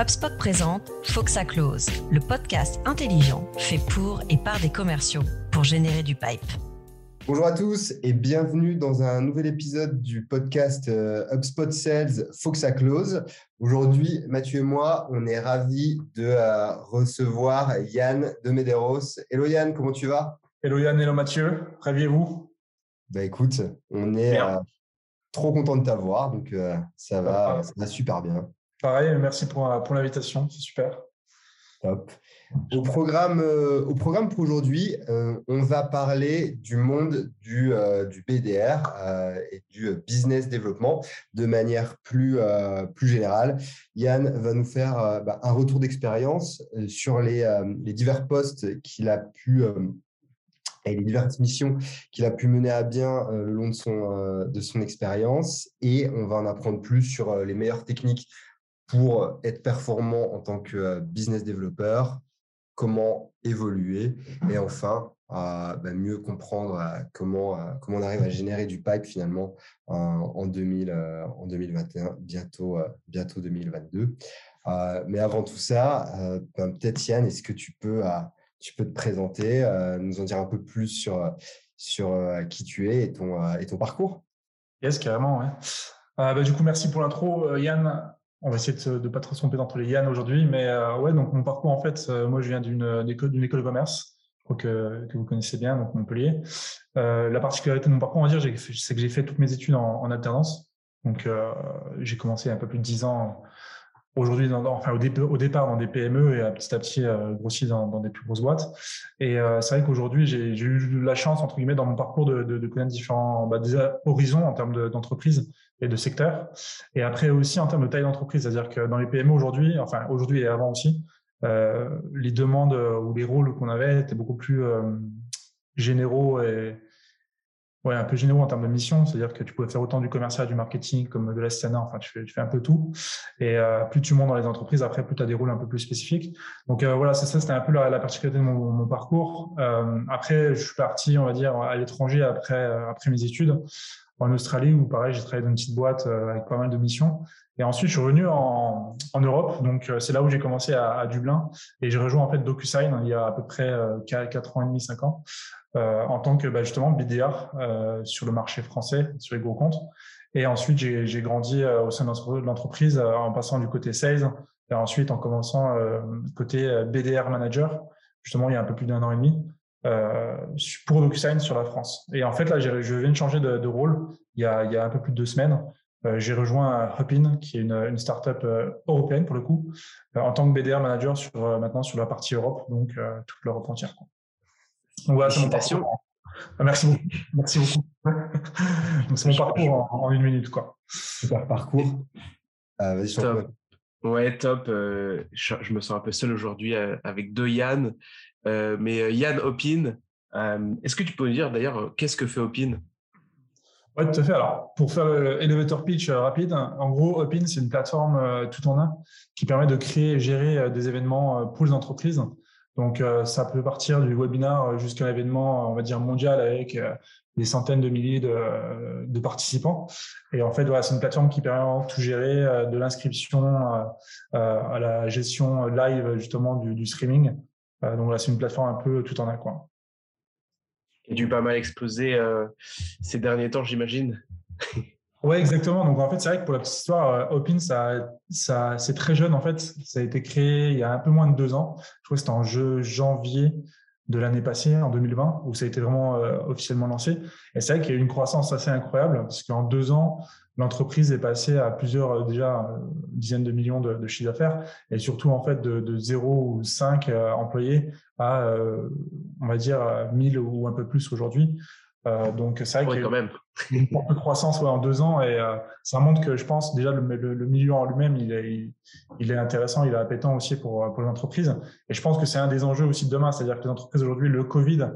HubSpot présente Foxa Close, le podcast intelligent fait pour et par des commerciaux pour générer du pipe. Bonjour à tous et bienvenue dans un nouvel épisode du podcast euh, HubSpot Sales Foxa Close. Aujourd'hui, Mathieu et moi, on est ravis de euh, recevoir Yann de Medeiros. Hello Yann, comment tu vas? Hello Yann, hello Mathieu, ravi vous? Bah écoute, on est euh, trop content de t'avoir, donc ça, va, ça va super bien. Pareil, merci pour, pour l'invitation, c'est super. Top. Au programme, euh, au programme pour aujourd'hui, euh, on va parler du monde du, euh, du BDR et du business développement de manière plus, plus générale. Yann va nous faire bah, un retour d'expérience sur les, les, divers postes qu'il a pu et les diverses missions qu'il a pu mener à bien le long de son, de son expérience. Et on va en apprendre plus sur les meilleures techniques pour être performant en tant que business développeur, comment évoluer et enfin bah, mieux comprendre comment, comment on arrive à générer du pipe finalement en, 2000, en 2021, bientôt, bientôt 2022. mais avant tout ça, ben, peut-être Yann, est-ce que tu peux, tu peux te présenter, nous en dire un peu plus sur, sur qui tu es et ton, et ton parcours? Yes, carrément. Ouais. Bah, du coup, merci pour l'intro. Yann, on va essayer de ne pas trop se tromper entre les Yann aujourd'hui, mais euh, ouais, donc mon parcours, en fait, euh, moi, je viens d'une école, d'une école de commerce, que, que vous connaissez bien, donc Montpellier. Euh, la particularité de mon parcours, on va dire, c'est que j'ai fait toutes mes études en, en alternance. Donc, j'ai commencé un peu plus de 10 ans aujourd'hui, enfin, au, départ dans des PME et petit à petit grossi dans, des plus grosses boîtes. Et c'est vrai qu'aujourd'hui, j'ai eu la chance, entre guillemets, dans mon parcours de, connaître différents bah, horizons en termes d'entreprise et de secteur. Et après aussi en termes de taille d'entreprise, c'est-à-dire que dans les PME aujourd'hui, enfin aujourd'hui et avant aussi, euh, les demandes ou les rôles qu'on avait étaient beaucoup plus euh, généraux et ouais, un peu généraux en termes de mission. C'est-à-dire que tu pouvais faire autant du commercial, du marketing comme de la enfin tu fais, tu fais un peu tout. Et euh, plus tu montes dans les entreprises, après plus tu as des rôles un peu plus spécifiques. Donc euh, voilà, c'est ça, c'était un peu la, la particularité de mon, mon parcours. Euh, après, je suis parti, on va dire, à l'étranger après, après mes études en Australie où pareil, j'ai travaillé dans une petite boîte euh, avec pas mal de missions. Et ensuite, je suis revenu en, en Europe. Donc, euh, c'est là où j'ai commencé à, à, Dublin. Et j'ai rejoint en fait DocuSign il y a à peu près 4, euh, ans et demi, 5 ans, euh, en tant que bah, justement BDR euh, sur le marché français, sur les gros comptes. Et ensuite, j'ai grandi au sein de l'entreprise en passant du côté sales et ensuite en commençant côté BDR manager, justement il y a un peu plus d'un an et demi. Euh, pour DocuSign sur la France. Et en fait, là, je viens de changer de, de rôle il y, a, il y, a, un peu plus de deux semaines. Euh, j'ai rejoint Hopin, qui est une, une startup euh, européenne pour le coup, euh, en tant que BDR manager sur maintenant sur la partie Europe, donc toute l'Europe entière. Quoi. C'est mon parcours. Merci beaucoup. Merci beaucoup. donc c'est mon parcours en, en, une minute, quoi. Super parcours. Vas-y, top. Ouais, top. je, je, me sens un peu seul aujourd'hui avec deux Yann. Euh, mais euh, Yann Opin, euh, est-ce que tu peux nous dire d'ailleurs qu'est-ce que fait Opin oui, tout à fait. Alors, pour faire l'elevator pitch rapide, en gros, Opin, c'est une plateforme tout en un qui permet de créer et gérer des événements pour les entreprises. Donc, ça peut partir du webinar jusqu'à un événement, on va dire, mondial avec des centaines de milliers de, participants. Et en fait, voilà, c'est une plateforme qui permet de tout gérer, de l'inscription à la gestion live, justement, du, streaming. Euh, donc là, c'est une plateforme un peu tout en un coin. Et du pas mal explosé euh, ces derniers temps, j'imagine. Oui, exactement. Donc en fait, c'est vrai que pour la petite histoire, euh, Opin, ça, ça, c'est très jeune en fait. Ça a été créé il y a un peu moins de deux ans. Je crois que c'était en janvier de l'année passée, en 2020, où ça a été vraiment officiellement lancé. Et c'est vrai qu'il y a eu une croissance assez incroyable, parce qu'en deux ans, l'entreprise est passée à plusieurs, euh, déjà, euh, dizaines de millions de, de chiffres d'affaires et surtout, en fait, de, de 0 ou 5 euh, employés à, on va dire, 1000 ou un peu plus aujourd'hui. donc, c'est vrai a quand même. Une forte croissance en deux ans et ça montre que je pense déjà le, milieu en lui-même, il est, intéressant, il est appétant aussi pour, pour les entreprises. Et je pense que c'est un des enjeux aussi de demain, c'est-à-dire que les entreprises aujourd'hui, le Covid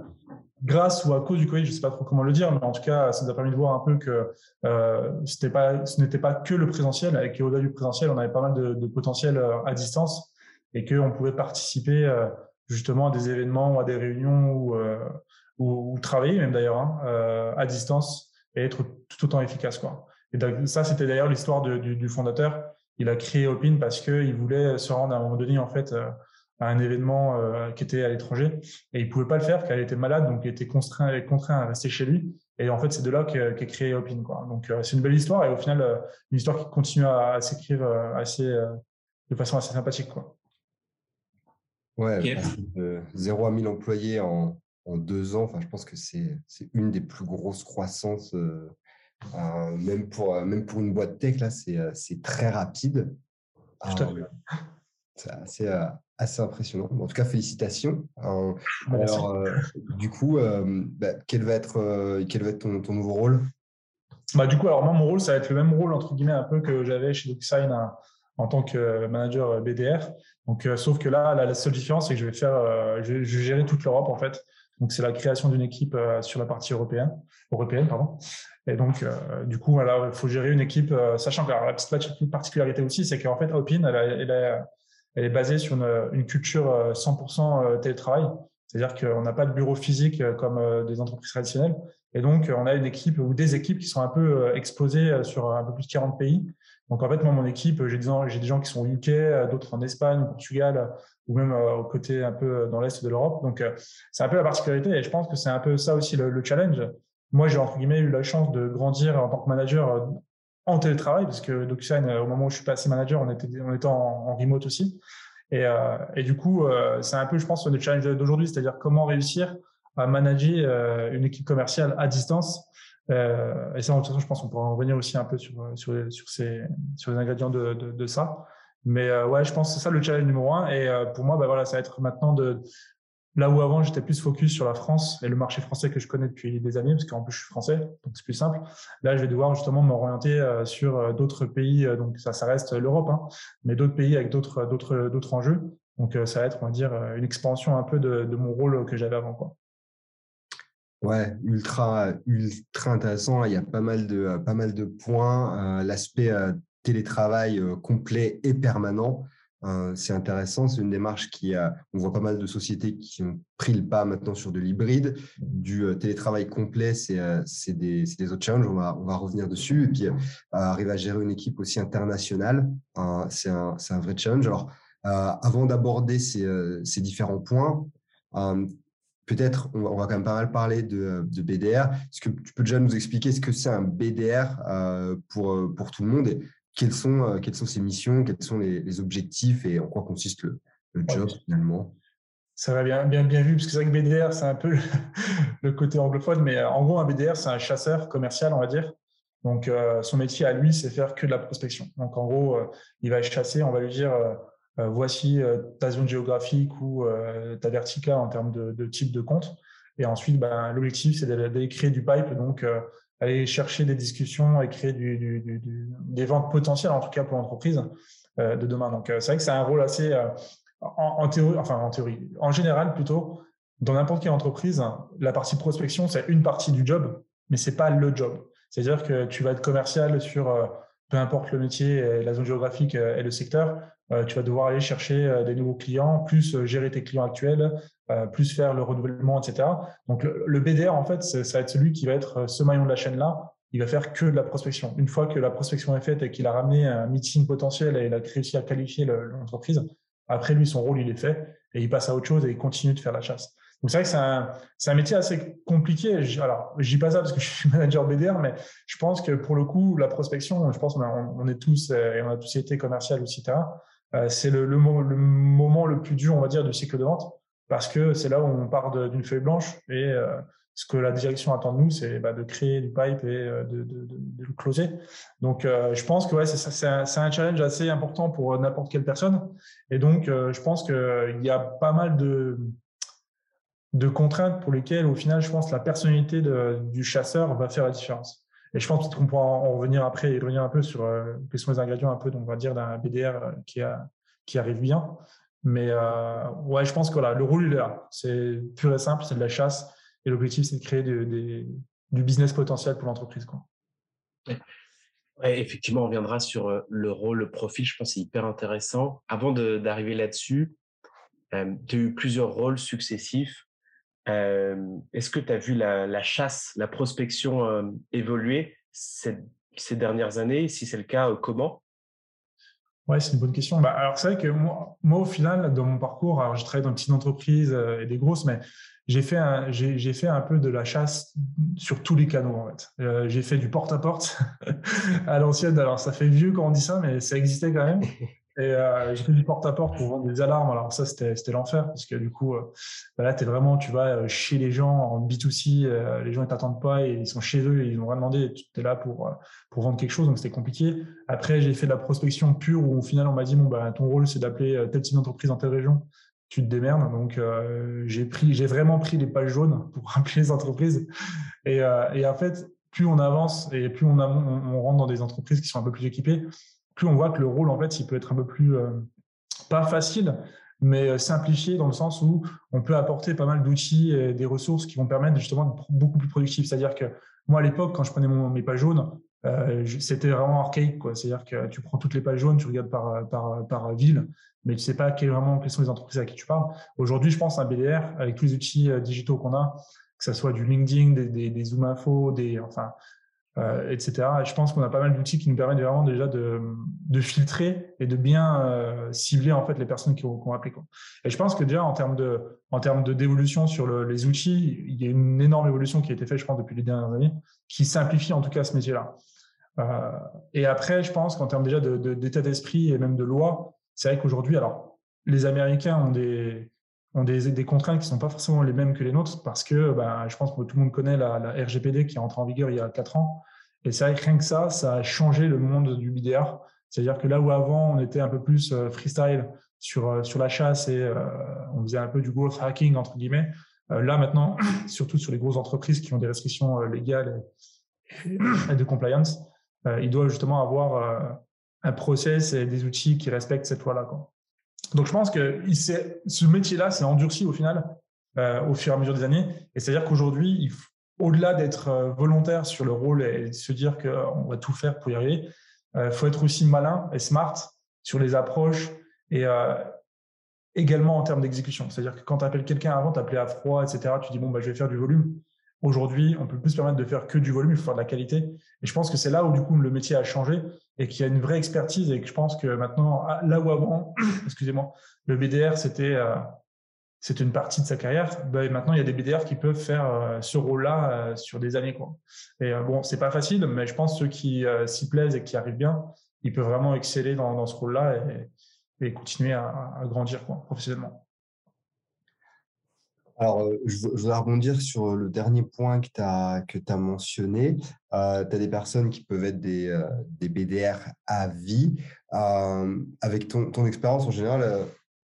grâce ou à cause du Covid, je ne sais pas trop comment le dire, mais en tout cas, ça nous a permis de voir un peu que euh, pas, ce n'était pas que le présentiel, et qu'au-delà du présentiel, on avait pas mal de, potentiel euh, à distance et qu'on pouvait participer euh, justement à des événements ou à des réunions ou, euh, ou, travailler même d'ailleurs hein, euh, à distance et être tout autant efficace. Quoi. Et ça, c'était d'ailleurs l'histoire du, du, fondateur il a créé Opin parce qu'il voulait se rendre à un moment donné en fait à un événement qui était à l'étranger et il pouvait pas le faire car il était malade donc il était contraint, contraint à rester chez lui et en fait c'est de là qu'est créé Opin quoi. Donc c'est une belle histoire et au final une histoire qui continue à, s'écrire assez de façon assez sympathique quoi. Ouais, de 0 à 1000 employés en, en deux ans, enfin, je pense que c'est une des plus grosses croissances, euh, euh, même, pour, euh, même pour une boîte tech, là, c'est très rapide. c'est assez, assez impressionnant. En tout cas, félicitations. alors, du coup, bah, quel va être, quel va être ton, ton nouveau rôle? Bah, Du coup, alors moi, mon rôle, ça va être le même rôle, entre guillemets, un peu que j'avais chez DocuSign en tant que manager BDR. Donc, sauf que là, la seule différence, c'est que je vais faire, je vais gérer toute l'Europe, en fait. Donc, c'est la création d'une équipe euh, sur la partie européenne, européenne pardon. Et donc, euh, du coup, voilà, il faut gérer une équipe, euh, sachant que la particularité aussi, c'est qu'en fait, Opin, elle, elle, est basée sur une, culture 100% télétravail. C'est-à-dire qu'on n'a pas de bureau physique comme des entreprises traditionnelles. Et donc, on a une équipe ou des équipes qui sont un peu exposées sur un peu plus de 40 pays. Donc, en fait, moi, mon équipe, j'ai des, des gens qui sont au UK, d'autres en Espagne, au Portugal, ou même euh, au côté un peu dans l'est de l'Europe. Donc, euh, c'est un peu la particularité et je pense que c'est un peu ça aussi le, challenge. Moi, j'ai entre guillemets eu la chance de grandir en tant que manager euh, en télétravail parce que DocuSign, au moment où je suis passé manager, on était, on était en, remote aussi. Et, et du coup, c'est un peu, je pense, le challenge d'aujourd'hui, c'est-à-dire comment réussir à manager une équipe commerciale à distance. Et ça, de toute façon, je pense qu'on pourra revenir aussi un peu sur, sur, sur, ces, sur les ingrédients de, de, de ça. Mais euh, ouais, je pense que c'est ça le challenge numéro un. Et euh, pour moi, bah, voilà, ça va être maintenant de là où avant j'étais plus focus sur la France et le marché français que je connais depuis des années, parce qu'en plus je suis français, donc c'est plus simple. Là, je vais devoir justement m'orienter euh, sur d'autres pays. Donc ça, ça reste l'Europe, hein, mais d'autres pays avec d'autres enjeux. Donc ça va être, on va dire, une expansion un peu de, de mon rôle que j'avais avant, quoi. Ouais, ultra, ultra intéressant. Il y a pas mal de, pas mal de points. L'aspect télétravail euh, complet et permanent. Euh, c'est intéressant, c'est une démarche qui on voit pas mal de sociétés qui ont pris le pas maintenant sur de l'hybride. Du euh, télétravail complet, c'est des, des, autres challenges, on va, on va revenir dessus. Et puis, arriver à gérer une équipe aussi internationale, c'est un, un, vrai challenge. Alors, avant d'aborder ces, ces, différents points, peut-être on, va, quand même pas mal parler de, de BDR. Est-ce que tu peux déjà nous expliquer ce que c'est un BDR pour, pour tout le monde et quelles sont, euh, quelles sont ses missions, quels sont les, objectifs et en quoi consiste le, job finalement? Ça va bien, bien, bien vu, parce que c'est vrai que BDR, c'est un peu le côté anglophone, mais euh, en gros, un BDR, c'est un chasseur commercial, on va dire. Donc, euh, son métier à lui, c'est faire que de la prospection. Donc, en gros, il va chasser, on va lui dire, voici ta zone géographique ou ta verticale en termes de, type de compte. Et ensuite, ben, l'objectif, c'est d'aller créer du pipe, donc aller chercher des discussions et créer des ventes potentielles, en tout cas pour l'entreprise euh, de demain. Donc, euh, c'est vrai que c'est un rôle assez, euh, en, théorie, enfin en théorie, en général plutôt, dans n'importe quelle entreprise, la partie prospection, c'est une partie du job, mais c'est pas le job. C'est-à-dire que tu vas être commercial sur peu importe le métier, la zone géographique et le secteur, tu vas devoir aller chercher des nouveaux clients, plus gérer tes clients actuels, euh, plus faire le renouvellement, etc. Donc le, BDR, en fait, ça va être celui qui va être euh, ce maillon de la chaîne-là. Il va faire que de la prospection. Une fois que la prospection est faite et qu'il a ramené un meeting potentiel et il a réussi à qualifier l'entreprise, après lui, son rôle, il est fait et il passe à autre chose et il continue de faire la chasse. Donc c'est vrai que c'est un, un, métier assez compliqué. Alors, je dis pas ça parce que je suis manager BDR, mais je pense que pour le coup, la prospection, je pense qu'on on est tous, et on a tous été commercial, etc. Euh, c'est le, moment le plus dur, on va dire, du cycle de vente parce que c'est là où on part d'une feuille blanche et euh, ce que la direction attend de nous, c'est bah, de créer du pipe et euh, de, le closer. Donc, je pense que ouais, c'est un, challenge assez important pour n'importe quelle personne. Et donc, je pense qu'il y a pas mal de, de contraintes pour lesquelles, au final, je pense la personnalité du chasseur va faire la différence. Et je pense qu'on pourra en revenir après et revenir un peu sur quels sont les ingrédients un peu, donc on va dire, d'un BDR qui, arrive bien. Mais euh, ouais, je pense que voilà, le rôle, là. C'est pur et simple, c'est de la chasse. Et l'objectif, c'est de créer du business potentiel pour l'entreprise. Effectivement, on reviendra sur euh, le rôle, le profil. Je pense que c'est hyper intéressant. Avant d'arriver là-dessus, euh, tu as eu plusieurs rôles successifs. Est-ce que tu as vu la, chasse, la prospection évoluer ces, dernières années? Si c'est le cas, comment? Ouais, c'est une bonne question. Bah, alors, c'est vrai que moi, moi, au final, dans mon parcours, alors j'ai travaillé dans une petite entreprise euh, et des grosses, mais j'ai fait, un, fait un peu de la chasse sur tous les canaux, en fait. J'ai fait du porte-à-porte à l'ancienne. Alors, ça fait vieux quand on dit ça, mais ça existait quand même. Et euh, j'ai fait du porte-à-porte pour vendre des alarmes. Alors ça, c'était, l'enfer parce que du coup, euh, bah là, t'es vraiment, tu vas euh, chez les gens en B2C, euh, les gens ils t'attendent pas et ils sont chez eux et ils n'ont rien demandé. Tu es là pour pour vendre quelque chose, donc c'était compliqué. Après, j'ai fait de la prospection pure où au final, on m'a dit bon bah ton rôle c'est d'appeler telle type d'entreprise dans telle région. Tu te démerdes. Donc j'ai j'ai vraiment pris les pages jaunes pour appeler les entreprises. Et, et en fait, plus on avance et plus on rentre dans des entreprises qui sont un peu plus équipées plus on voit que le rôle, en fait, il peut être un peu plus, euh, pas facile, mais euh, simplifié dans le sens où on peut apporter pas mal d'outils et des ressources qui vont permettre justement d'être beaucoup plus productif. C'est-à-dire que moi, à l'époque, quand je prenais mon, mes pages jaunes, euh, c'était vraiment archaïque. C'est-à-dire que tu prends toutes les pages jaunes, tu regardes par, ville, mais tu sais pas vraiment quelles sont les entreprises à qui tu parles. Aujourd'hui, je pense à BDR, avec tous les outils digitaux qu'on a, que ce soit du LinkedIn, des Zoom Info, des, enfin, euh, etc. Et je pense qu'on a pas mal d'outils qui nous permettent vraiment déjà de, de filtrer et de bien euh, cibler en fait les personnes qui vont, appeler. Quoi. Et je pense que déjà en termes de, en termes de d'évolution sur le, les outils, il y a une énorme évolution qui a été faite, je pense, depuis les dernières années, qui simplifie en tout cas ce métier-là. Euh, et après, je pense qu'en termes déjà d'état de, d'état d'esprit et même de loi, c'est vrai qu'aujourd'hui, alors les Américains ont des ont des, contraintes qui sont pas forcément les mêmes que les nôtres parce que ben, je pense que tout le monde connaît la, RGPD qui est entrée en vigueur il y a quatre ans. Et c'est vrai que rien que ça, ça a changé le monde du BDR. C'est-à-dire que là où avant on était un peu plus euh, freestyle sur, euh, sur la chasse et euh, on faisait un peu du growth hacking entre guillemets, là maintenant, surtout sur les grosses entreprises qui ont des restrictions légales et, de compliance, ils doivent justement avoir un process et des outils qui respectent cette loi-là. Donc je pense que ce métier-là s'est endurci au final euh, au fur et à mesure des années. Et c'est-à-dire qu'aujourd'hui, au-delà d'être euh, volontaire sur le rôle et de se dire qu'on va tout faire pour y arriver, il euh, faut être aussi malin et smart sur les approches et euh, également en termes d'exécution. C'est-à-dire que quand tu appelles quelqu'un avant, tu appelais à froid, etc., tu dis bon, bah, je vais faire du volume. Aujourd'hui, on peut plus se permettre de faire que du volume, il faut faire de la qualité. Et je pense que c'est là où du coup le métier a changé et qu'il y a une vraie expertise et que je pense que maintenant, là où avant, excusez-moi, le BDR c'était euh, une partie de sa carrière, ben maintenant il y a des BDR qui peuvent faire euh, ce rôle-là euh, sur des années. Et bon, c'est pas facile, mais je pense que ceux qui s'y plaisent et qui arrivent bien, ils peuvent vraiment exceller dans, ce rôle-là et, et, continuer à, à grandir quoi, professionnellement. Alors, euh, je, voudrais rebondir sur euh, le dernier point que tu as, mentionné. Euh, tu as des personnes qui peuvent être des, des BDR à vie. avec ton, expérience en général,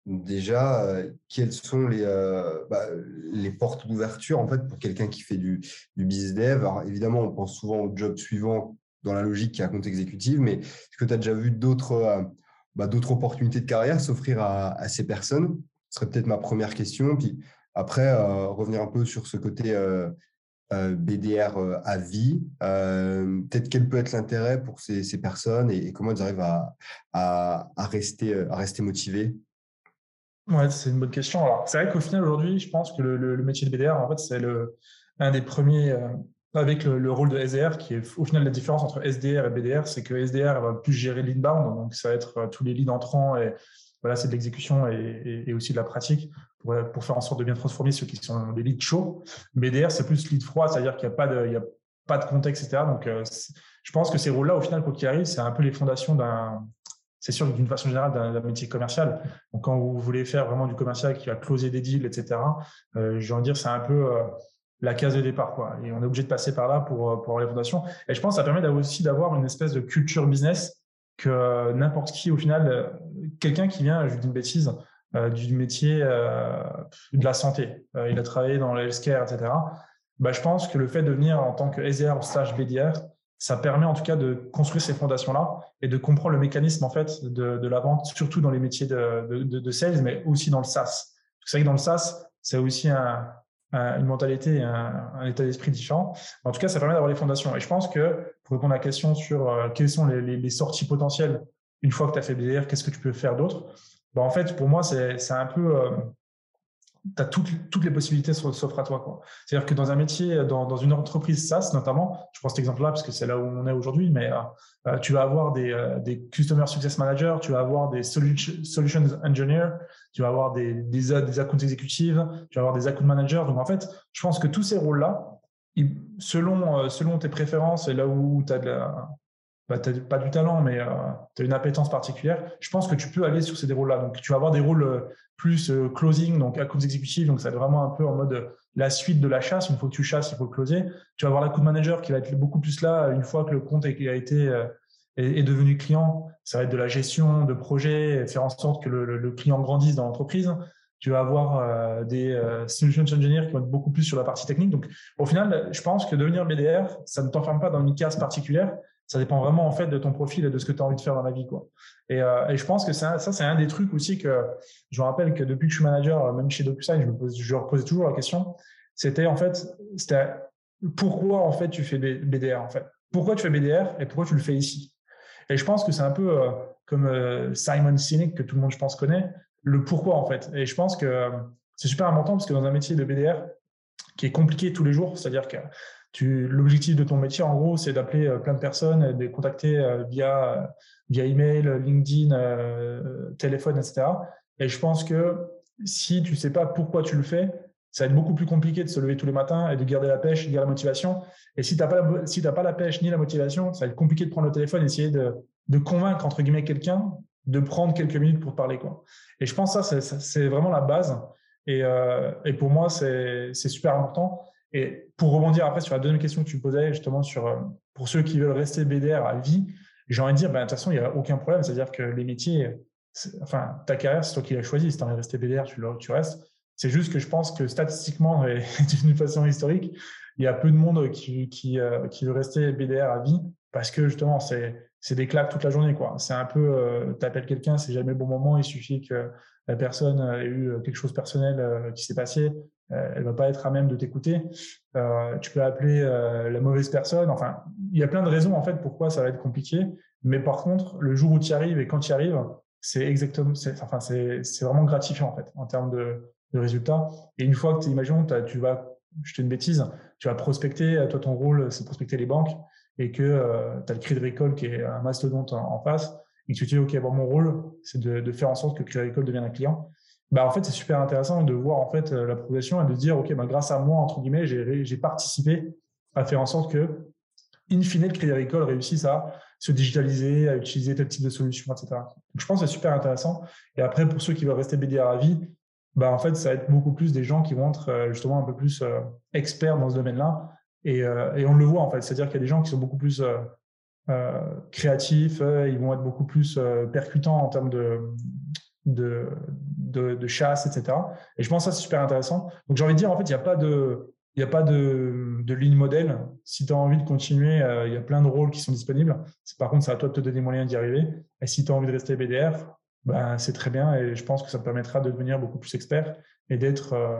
déjà, quelles sont les, bah, les portes d'ouverture en fait, pour quelqu'un qui fait du, business dev? Alors, évidemment, on pense souvent au job suivant dans la logique qui est à compte exécutive, mais est-ce que tu as déjà vu d'autres bah, d'autres opportunités de carrière s'offrir à, à, ces personnes? Ce serait peut-être ma première question. Puis, après, euh, revenir un peu sur ce côté euh, euh, BDR à vie, peut-être quel peut être l'intérêt pour ces, personnes et, comment elles arrivent à, rester, à rester motivées? Ouais, c'est une bonne question. Alors, c'est vrai qu'au final, aujourd'hui, je pense que le, métier de BDR, en fait, c'est le, un des premiers, avec le, rôle de SDR, qui est au final la différence entre SDR et BDR, c'est que SDR va plus gérer l'inbound, donc ça va être tous les leads entrants et voilà, c'est de l'exécution et, aussi de la pratique pour, faire en sorte de bien transformer ceux qui sont des leads chauds. BDR, c'est plus lead froid, c'est-à-dire qu'il n'y a pas de, a pas de contexte, etc. Donc, euh, je pense que ces rôles-là, au final, quoi qu'il arrive, c'est un peu les fondations d'un, c'est sûr d'une façon générale d'un métier commercial. Donc, quand vous voulez faire vraiment du commercial qui va closer des deals, etc., euh, j'ai envie de dire, c'est un peu euh, la case de départ, quoi. Et on est obligé de passer par là pour, pour avoir les fondations. Et je pense que ça permet aussi d'avoir une espèce de culture business que n'importe qui, au final, euh, quelqu'un qui vient, je dis une bêtise, euh, du métier euh, de la santé, il a travaillé dans healthcare, etc. Bah, je pense que le fait de venir en tant que SDR slash BDR, ça permet en tout cas de construire ces fondations-là et de comprendre le mécanisme en fait de, la vente, surtout dans les métiers de, de, de, sales, mais aussi dans le SaaS. C'est vrai que dans le SaaS, c'est aussi un, une mentalité et un, état d'esprit différent. En tout cas, ça permet d'avoir les fondations. Et je pense que pour répondre à la question sur euh, quelles sont les, les, sorties potentielles une fois que tu as fait BDR, qu'est-ce que tu peux faire d'autre? Bah, En fait, pour moi, c'est un peu, euh, tu as toutes, toutes, les possibilités s'offrent à toi. C'est-à-dire que dans un métier, dans, dans, une entreprise SaaS notamment, je prends cet exemple-là parce que c'est là où on est aujourd'hui, mais euh, tu vas avoir des, des, Customer Success Managers, tu vas avoir des Solutions Engineers, tu vas avoir des, des, des accounts exécutives, tu vas avoir des account managers. Donc en fait, je pense que tous ces rôles-là, selon, selon tes préférences et là où tu as de la, bah, pas du talent, mais euh, tu as une appétence particulière, je pense que tu peux aller sur ces rôles-là. Donc, tu vas avoir des rôles euh, plus euh, closing, donc account exécutif, donc ça va être vraiment un peu en mode la suite de la chasse. Une fois que tu chasses, il faut le closer. Tu vas avoir l'account manager qui va être beaucoup plus là une fois que le compte a été est, devenu client. Ça va être de la gestion de projet, faire en sorte que le, client grandisse dans l'entreprise. Tu vas avoir des solutions engineers qui vont être beaucoup plus sur la partie technique. Donc, au final, je pense que devenir BDR, ça ne t'enferme pas dans une case particulière ça dépend vraiment en fait de ton profil et de ce que tu as envie de faire dans la vie. Quoi. Et, euh, je pense que ça, c'est un des trucs aussi que je me rappelle que depuis que je suis manager, euh, même chez DocuSign, je me pose, je toujours la question. C'était en fait, c'était pourquoi en fait tu fais BDR en fait? Pourquoi tu fais BDR et pourquoi tu le fais ici? Et je pense que c'est un peu euh, comme Simon Sinek que tout le monde je pense connaît, le pourquoi en fait. Et je pense que c'est super important parce que dans un métier de BDR qui est compliqué tous les jours, c'est-à-dire que L'objectif de ton métier, en gros, c'est d'appeler euh, plein de personnes, de les contacter euh, via, euh, via email, LinkedIn, téléphone, etc. Et je pense que si tu sais pas pourquoi tu le fais, ça va être beaucoup plus compliqué de se lever tous les matins et de garder la pêche, de garder la motivation. Et si tu n'as pas, si pas la pêche ni la motivation, ça va être compliqué de prendre le téléphone et essayer de, de convaincre, entre guillemets, quelqu'un de prendre quelques minutes pour parler. Quoi. Et je pense que ça, c'est vraiment la base. Et, et pour moi, c'est super important. Et pour rebondir après sur la deuxième question que tu posais, justement, sur euh, pour ceux qui veulent rester BDR à vie, j'ai envie de dire, ben, de toute façon, il n'y a aucun problème. C'est-à-dire que les métiers, enfin, ta carrière, c'est toi qui l'as choisi. Si tu envie de rester BDR, tu, tu restes. C'est juste que je pense que statistiquement et d'une façon historique, il y a peu de monde qui, qui, euh, qui veut rester BDR à vie parce que justement, c'est des claques toute la journée. C'est un peu, euh, tu appelles quelqu'un, c'est jamais le bon moment, il suffit que la personne ait eu quelque chose personnel qui s'est passé, euh, elle va pas être à même de t'écouter. Euh, tu peux appeler euh, la mauvaise personne. Enfin, il y a plein de raisons en fait pourquoi ça va être compliqué. Mais par contre, le jour où tu y arrives et quand tu y arrives, c'est exactement, enfin, c'est, vraiment gratifiant en fait en termes de, de résultats. Et une fois que tu imaginons, tu vas, je une bêtise, tu vas prospecter. Toi, ton rôle, c'est prospecter les banques et que tu as le Crédit Agricole qui est un mastodonte en, face et que tu te dis, OK, bon, mon rôle, c'est de, faire en sorte que Crédit Agricole devienne un client bah, en fait, c'est super intéressant de voir en fait euh, la progression et de dire, OK, bah, grâce à moi, entre guillemets, j'ai participé à faire en sorte que, in fine, le Crédit Agricole réussisse à se digitaliser, à utiliser tel type de solution, etc. Je pense que c'est super intéressant. Et après, pour ceux qui veulent rester BDR à vie, bah, en fait, ça va être beaucoup plus des gens qui vont être euh, justement un peu plus euh, experts dans ce domaine-là. Et, et, on le voit, en fait. C'est-à-dire qu'il y a des gens qui sont beaucoup plus créatifs, ils vont être beaucoup plus percutants en termes de, de, chasse, etc. Et je pense que ça, c'est super intéressant. Donc, j'ai envie de dire, en fait, il n'y a pas de, il a pas de, de, ligne modèle. Si tu as envie de continuer, euh, il y a plein de rôles qui sont disponibles. Par contre, c'est à toi de te donner les moyens d'y arriver. Et si tu as envie de rester BDR, ben, c'est très bien. Et je pense que ça te permettra de devenir beaucoup plus expert et d'être, euh,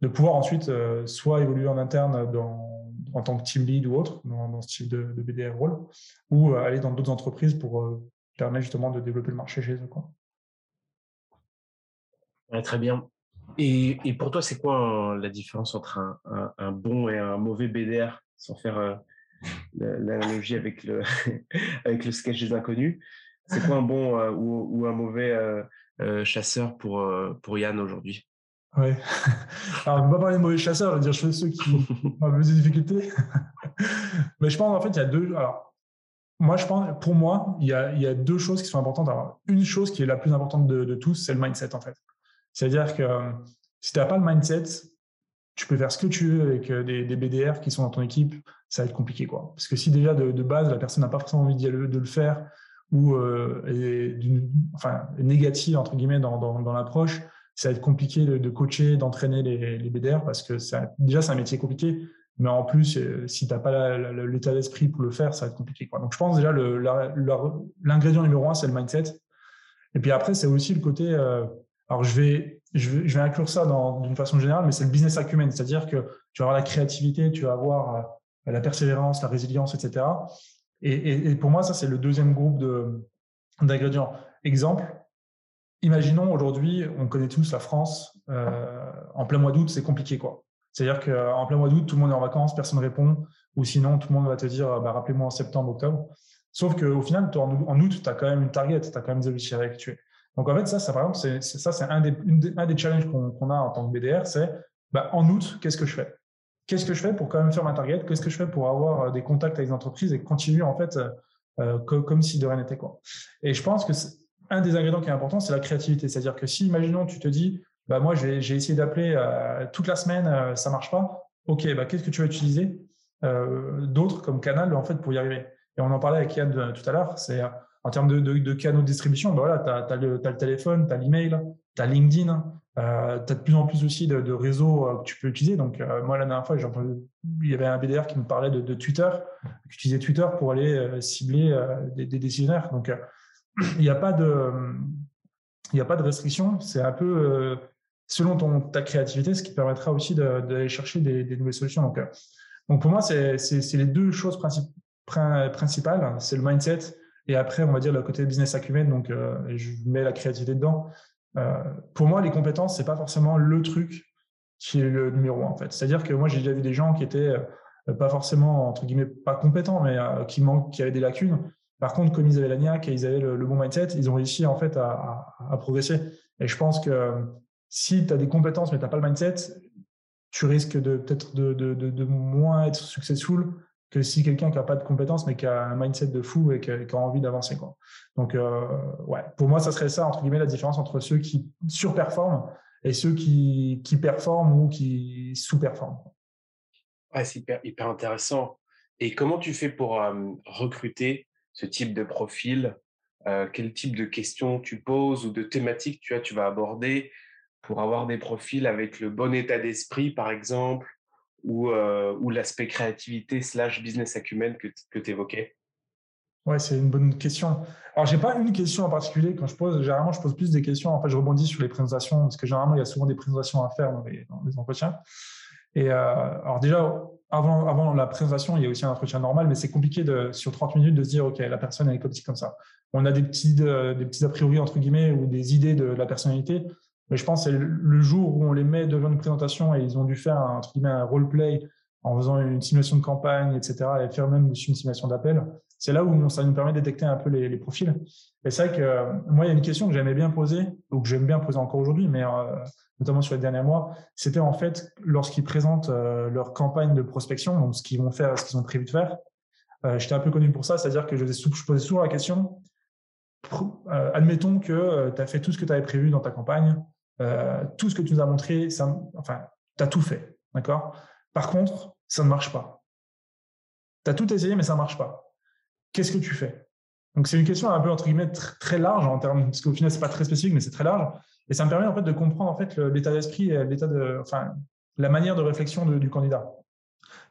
de pouvoir ensuite euh, soit évoluer en interne dans, en tant que team lead ou autre, dans, ce type de, BDR rôle, ou aller dans d'autres entreprises pour permettre justement de développer le marché chez eux. Quoi très bien. Et, et, pour toi, c'est quoi la différence entre un, bon et un mauvais BDR, sans faire euh, l'analogie avec le, avec le sketch des inconnus? C'est quoi un bon euh, ou, ou, un mauvais euh, chasseur pour, pour Yann aujourd'hui? Ouais. Alors, on ne va pas parler de mauvais chasseurs, je veux dire, je fais ceux qui ont plus de difficultés. Mais je pense, en fait, il y a deux. Alors, moi, je pense, pour moi, il y, a, il y a deux choses qui sont importantes. Alors, une chose qui est la plus importante de, de tous, c'est le mindset, en fait. C'est-à-dire que euh, si tu n'as pas le mindset, tu peux faire ce que tu veux avec euh, des, BDR qui sont dans ton équipe, ça va être compliqué. Quoi. Parce que si déjà de, base, la personne n'a pas forcément envie de le faire ou euh, est, enfin, négative entre guillemets dans, dans, l'approche, ça va être compliqué de, coacher, d'entraîner les, BDR parce que ça, déjà c'est un métier compliqué, mais en plus si tu n'as pas l'état d'esprit pour le faire, ça va être compliqué. Donc je pense déjà l'ingrédient numéro un c'est le mindset, et puis après c'est aussi le côté alors, je vais, inclure ça d'une façon générale, mais c'est le business acumen, c'est-à-dire que tu vas avoir la créativité, tu vas avoir euh, la persévérance, la résilience, etc. Et, et, et pour moi, ça, c'est le deuxième groupe d'ingrédients. Exemple, imaginons aujourd'hui, on connaît tous la France, en plein mois d'août, c'est compliqué. quoi. C'est-à-dire qu'en plein mois d'août, tout le monde est en vacances, personne ne répond, ou sinon tout le monde va te dire bah, rappelez-moi en septembre, octobre. Sauf qu'au final, en août, tu as quand même une target, tu as quand même des objectifs à effectuer. Donc en fait, ça, ça par exemple, c'est, ça, c'est un des, un des challenges qu'on, a en tant que BDR, c'est bah, en août, qu'est-ce que je fais? Qu'est-ce que je fais pour quand même faire ma target? Qu'est-ce que je fais pour avoir euh, des contacts avec les entreprises et continuer en fait euh, euh, comme, si de rien n'était quoi Et je pense que un des ingrédients qui est important, c'est la créativité. C'est-à-dire que si, imaginons, tu te dis, bah moi, j'ai, essayé d'appeler toute la semaine, ça marche pas. Ok, bah qu'est-ce que tu vas utiliser d'autres comme canal en fait pour y arriver? Et on en parlait avec Yann tout à l'heure. C'est en termes de, canaux de distribution, voilà, tu as, le téléphone, tu as l'email, tu as LinkedIn, euh, tu as de plus en plus aussi de, réseaux euh, que tu peux utiliser. Donc, euh, moi, la dernière fois, il y avait un BDR qui me parlait de, Twitter, qui utilisait Twitter pour aller cibler des, décisionnaires. Donc, il n'y a pas de. Il a pas de restriction, c'est un peu selon ton, ta créativité, ce qui permettra aussi d'aller chercher des, nouvelles solutions. Donc, donc pour moi, c'est les deux choses principales. C'est le mindset et après, on va dire le côté business acumen, donc euh, je mets la créativité dedans. Euh, pour moi, les compétences, c'est pas forcément le truc qui est le numéro un en fait. C'est-à-dire que moi, j'ai déjà vu des gens qui étaient euh, pas forcément entre guillemets pas compétents, mais qui manquent, qui avaient des lacunes. Par contre, comme ils avaient la niaque et ils avaient le, bon mindset, ils ont réussi en fait à, progresser. Et je pense que si tu as des compétences mais tu n'as pas le mindset, tu risques de peut-être de, de, de, moins être successful que si quelqu'un qui n'a pas de compétences, mais qui a un mindset de fou et qui a, envie d'avancer. Quoi. Donc, euh, ouais, pour moi, ça serait ça, entre guillemets, la différence entre ceux qui surperforment et ceux qui, qui performent ou qui sous-performent. Ouais, c'est hyper, intéressant. Et comment tu fais pour euh, recruter ce type de profil euh, Quel type de questions tu poses ou de thématiques tu, as, tu vas aborder pour avoir des profils avec le bon état d'esprit, par exemple ou, euh, ou l'aspect créativité slash business acumen que, tu évoquais Ouais, c'est une bonne question. Alors, j'ai pas une question en particulier quand je pose. Généralement, je pose plus des questions. En fait, je rebondis sur les présentations parce que généralement, il y a souvent des présentations à faire dans les, dans les entretiens. Et euh, alors déjà, avant, la présentation, il y a aussi un entretien normal, mais c'est compliqué de, sur 30 minutes de se dire, OK, la personne elle est comme comme ça. On a des petits, des petits a priori, entre guillemets, ou des idées de la personnalité. Mais je pense que le jour où on les met devant une présentation et ils ont dû faire un, entre un roleplay en faisant une simulation de campagne, etc., et faire même une simulation d'appel. C'est là où ça nous permet de détecter un peu les, profils. Et c'est vrai que euh, moi, il y a une question que j'aimais bien poser, ou que j'aime bien poser encore aujourd'hui, mais euh, notamment sur les derniers mois, c'était en fait lorsqu'ils présentent euh, leur campagne de prospection, donc ce qu'ils vont faire, ce qu'ils ont prévu de faire. J'étais un peu connu pour ça, c'est-à-dire que je, je posais souvent la question, admettons que tu as fait tout ce que tu avais prévu dans ta campagne, tout ce que tu nous as montré, enfin, tu as tout fait. D'accord? Par contre, ça ne marche pas. Tu as tout essayé, mais ça ne marche pas. Qu'est-ce que tu fais? Donc c'est une question un peu entre guillemets très large en termes parce qu'au final c'est pas très spécifique mais c'est très large et ça me permet en fait de comprendre en fait l'état d'esprit et l'état de enfin la manière de réflexion du candidat.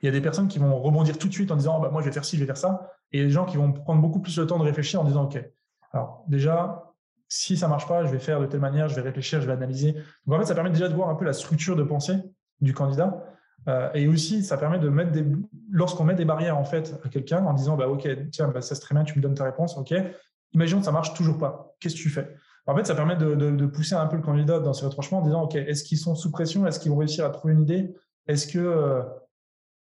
Il y a des personnes qui vont rebondir tout de suite en disant bah, moi je vais faire ci je vais faire ça et des gens qui vont prendre beaucoup plus le temps de réfléchir en disant ok alors déjà si ça marche pas, je vais faire de telle manière, je vais réfléchir, je vais analyser. Donc en fait, ça permet déjà de voir un peu la structure de pensée du candidat. Euh, et aussi, ça permet de mettre des, lorsqu'on met des barrières en fait à quelqu'un en disant, bah ok, tiens, bah, ça c'est très bien, tu me donnes ta réponse, ok. Imaginons que ça marche toujours pas. Qu'est-ce que tu fais? En fait, ça permet de, pousser un peu le candidat dans ce retranchement en disant, ok, est-ce qu'ils sont sous pression? Est-ce qu'ils vont réussir à trouver une idée? Est-ce que euh,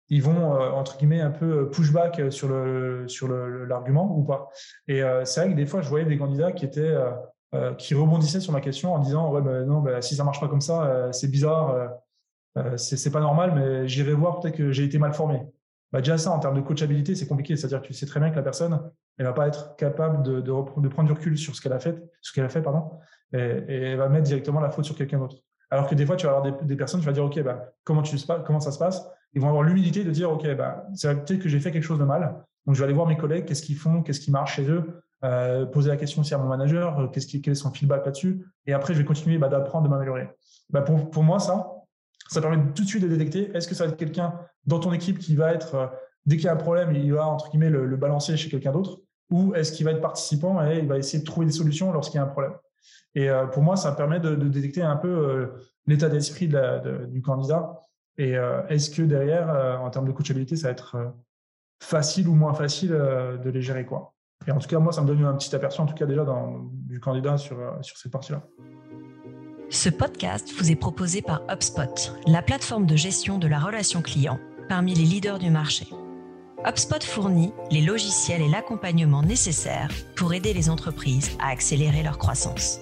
ils vont euh, entre guillemets un peu pushback sur le sur l'argument ou pas? Et c'est vrai que des fois, je voyais des candidats qui étaient qui rebondissaient sur ma question en disant ouais ben non ben, si ça marche pas comme ça, c'est bizarre, c'est pas normal, mais j'irai voir peut-être que j'ai été mal formé. Bah déjà ça en termes de coachabilité c'est compliqué, c'est-à-dire que tu sais très bien que la personne elle va pas être capable de, de, de prendre du recul sur ce qu'elle a fait, ce qu'elle a fait pardon, et, elle va mettre directement la faute sur quelqu'un d'autre. Alors que des fois tu vas avoir des, des personnes, tu vas dire ok bah comment tu comment ça se passe? Ils vont avoir l'humilité de dire, OK, bah, c'est peut-être que j'ai fait quelque chose de mal. Donc, je vais aller voir mes collègues, qu'est-ce qu'ils font, qu'est-ce qui marche chez eux, euh, poser la question aussi à mon manager, euh, qu'est-ce qui, quel est son feedback là-dessus. Et après, je vais continuer bah, d'apprendre, de m'améliorer. Bah, pour, pour moi, ça, ça permet tout de suite de détecter, est-ce que ça va être quelqu'un dans ton équipe qui va être, euh, dès qu'il y a un problème, il va, entre guillemets, le, balancer chez quelqu'un d'autre, ou est-ce qu'il va être participant et il va essayer de trouver des solutions lorsqu'il y a un problème. Et pour moi, ça permet de, détecter un peu l'état d'esprit de du candidat et euh, est-ce que derrière, euh, en termes de coachabilité, ça va être euh, facile ou moins facile de les gérer quoi Et en tout cas, moi, ça me donne un petit aperçu, en tout cas déjà dans, du candidat sur, sur cette partie-là. Ce podcast vous est proposé par HubSpot, la plateforme de gestion de la relation client parmi les leaders du marché. HubSpot fournit les logiciels et l'accompagnement nécessaires pour aider les entreprises à accélérer leur croissance.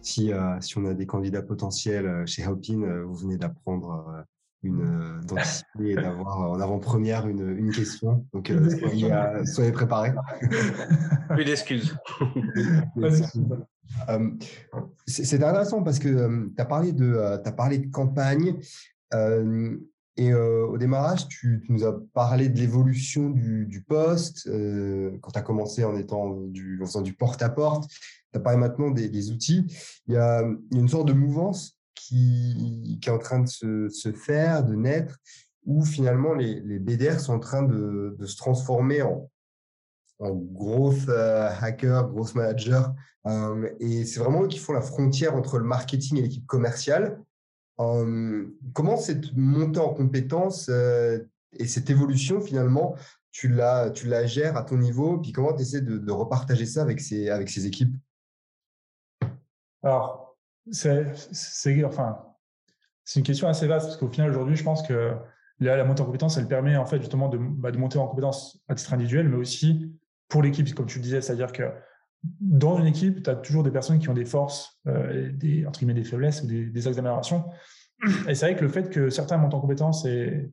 Si, euh, si on a des candidats potentiels euh, chez Hopin, euh, vous venez d'apprendre une d'anticiper et d'avoir en avant-première une, une, question. Donc soyez, soyez, préparés. Plus d'excuses. C'est intéressant parce que tu as parlé de as parlé de campagne. Et au démarrage, tu, nous as parlé de l'évolution du, du, poste quand tu as commencé en, étant du, en faisant du porte-à-porte. Tu as parlé maintenant des, outils. Il y, a, une sorte de mouvance qui, qui est en train de se, se, faire, de naître, où finalement les, les BDR sont en train de, de se transformer en, en growth hacker, growth manager. et c'est vraiment eux qui font la frontière entre le marketing et l'équipe commerciale comment cette montée en compétences et cette évolution, finalement, tu la, tu la gères à ton niveau, puis comment tu essaies de, repartager ça avec ces, avec ces équipes? Alors, c'est enfin, une question assez vaste, parce qu'au final, aujourd'hui, je pense que la, la, montée en compétences, elle permet en fait justement de, bah, de monter en compétences à titre individuel, mais aussi pour l'équipe, comme tu le disais, c'est-à-dire que dans une équipe, tu as toujours des personnes qui ont des forces, euh, des, entre guillemets, des faiblesses ou des, des axes d'amélioration. Et c'est vrai que le fait que certains montent en compétences et,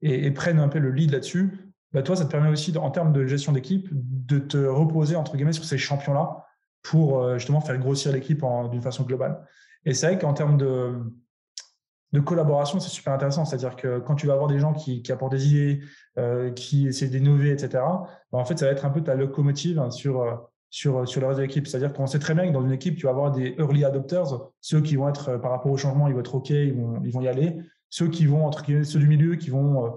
et, prennent un peu le lead là-dessus, bah toi, ça te permet aussi, en termes de gestion d'équipe, de te reposer, entre guillemets, sur ces champions-là pour euh, justement faire grossir l'équipe d'une façon globale. Et c'est vrai qu'en termes de, de collaboration, c'est super intéressant. C'est-à-dire que quand tu vas avoir des gens qui, apportent des idées, euh, qui essaient d'innover, etc., bah en fait, ça va être un peu ta locomotive hein, sur, euh, sur, sur le reste de l'équipe. C'est-à-dire qu'on sait très bien que dans une équipe, tu vas avoir des early adopters, ceux qui vont être, euh, par rapport au changement, ils vont être OK, ils vont, ils vont y aller. Ceux qui vont, entre ceux du milieu, qui vont euh,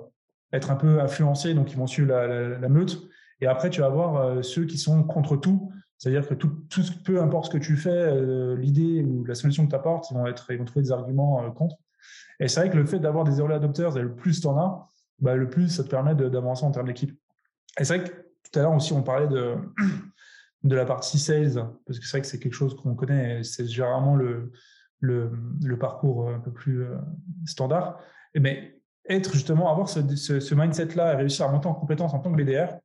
être un peu influencés, donc ils vont suivre la, meute. Et après, tu vas avoir euh, ceux qui sont contre tout. C'est-à-dire que tout, peu importe ce que tu fais, l'idée ou la solution que tu apportes, ils vont, être, ils vont trouver des arguments contre. Et c'est vrai que le fait d'avoir des early adopters, et le plus tu en as, bah, le plus ça te permet d'avancer en termes d'équipe. Et c'est vrai que tout à l'heure aussi, on parlait de, de la partie sales, parce que c'est vrai que c'est quelque chose qu'on connaît, c'est généralement le, le, parcours un peu plus euh, standard. Mais être justement, avoir ce, mindset-là et réussir à monter en compétence en tant que BDR,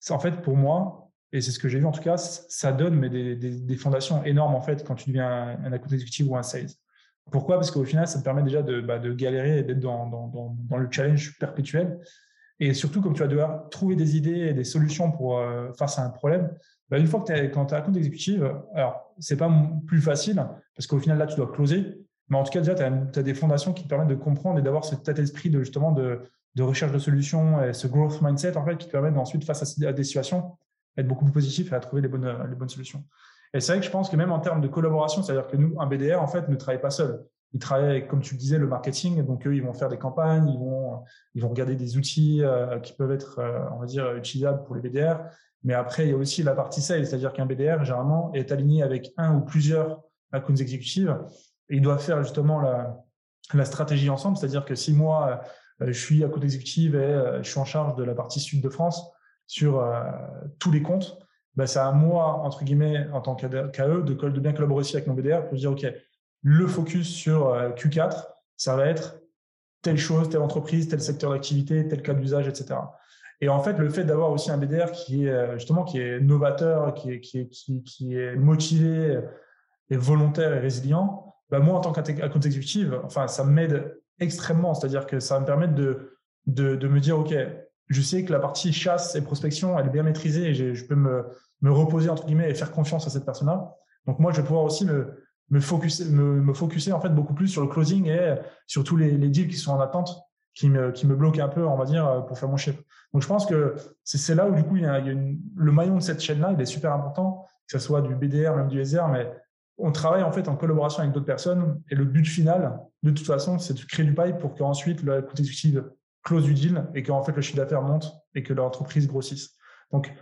c'est en fait pour moi, et c'est ce que j'ai vu en tout cas, ça donne des, des, fondations énormes en fait quand tu deviens un, un account executive ou un sales. Pourquoi? Parce qu'au final, ça te permet déjà de, bah, de galérer et d'être dans, le challenge perpétuel. Et surtout, comme tu vas devoir trouver des idées et des solutions pour, euh, face à un problème, bah, une fois que tu quand tu as un compte exécutif, alors c'est pas plus facile parce qu'au final là tu dois closer, mais en tout cas déjà tu as, des fondations qui te permettent de comprendre et d'avoir cet état d'esprit de justement de, recherche de solutions et ce growth mindset en fait qui te permet ensuite face à des situations être beaucoup plus positif et à trouver les bonnes solutions. Et c'est vrai que je pense que même en termes de collaboration, c'est-à-dire que nous, un BDR en fait ne travaille pas seul. Il travaille avec, comme tu le disais, le marketing. Donc eux, ils vont faire des campagnes, ils vont, ils vont regarder des outils euh, qui peuvent être, euh, on va dire, utilisables pour les BDR. Mais après, il y a aussi la partie sales, c'est-à-dire qu'un BDR, généralement, est aligné avec un ou plusieurs accounts exécutives et ils doivent faire justement la, la stratégie ensemble. C'est-à-dire que si moi, euh, je suis account exécutive et euh, je suis en charge de la partie sud de France sur tous les comptes, ben c'est à moi, entre guillemets, en tant qu'AE, de, de bien collaborer aussi avec mon BDR pour dire, OK, le focus sur Q4, ça va être telle chose, telle entreprise, tel secteur d'activité, tel cas d'usage, etc. Et en fait, le fait d'avoir aussi un BDR qui est euh, justement qui est novateur, qui est, motivé et volontaire et résilient, bah moi, en tant qu'account exécutif, enfin, ça m'aide extrêmement. C'est-à-dire que ça va me permet de, me dire, OK, je sais que la partie chasse et prospection, elle est bien maîtrisée et je peux me, me reposer, entre guillemets, et faire confiance à cette personne-là. Donc, moi, je vais pouvoir aussi me, me focuser, en fait beaucoup plus sur le closing et sur tous les, deals qui sont en attente qui me, qui me bloque un peu, on va dire, pour faire mon chiffre. Donc, je pense que c'est là où, du coup, il y a, le maillon de cette chaîne-là, il est super important, que ce soit du BDR, même du SR, mais on travaille en fait en collaboration avec d'autres personnes. Et le but final, de toute façon, c'est de créer du pipe pour qu'ensuite le coût exécutif close du deal et qu'en fait le chiffre d'affaires monte et que l'entreprise grossisse. Donc,